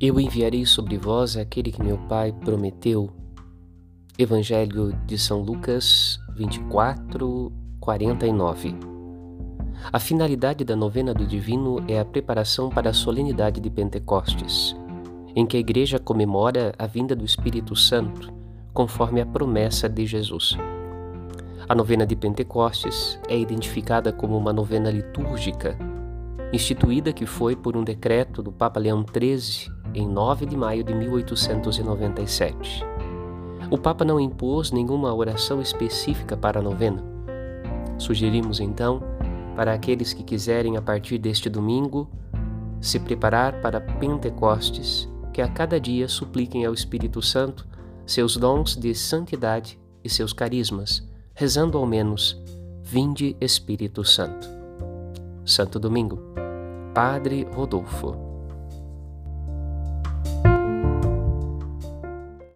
Eu enviarei sobre vós aquele que meu Pai prometeu. Evangelho de São Lucas 24, 49. A finalidade da novena do Divino é a preparação para a solenidade de Pentecostes, em que a Igreja comemora a vinda do Espírito Santo, conforme a promessa de Jesus. A novena de Pentecostes é identificada como uma novena litúrgica, instituída que foi por um decreto do Papa Leão XIII em 9 de maio de 1897. O Papa não impôs nenhuma oração específica para a novena. Sugerimos então, para aqueles que quiserem a partir deste domingo, se preparar para Pentecostes, que a cada dia supliquem ao Espírito Santo seus dons de santidade e seus carismas rezando ao menos Vinde Espírito Santo. Santo Domingo, Padre Rodolfo.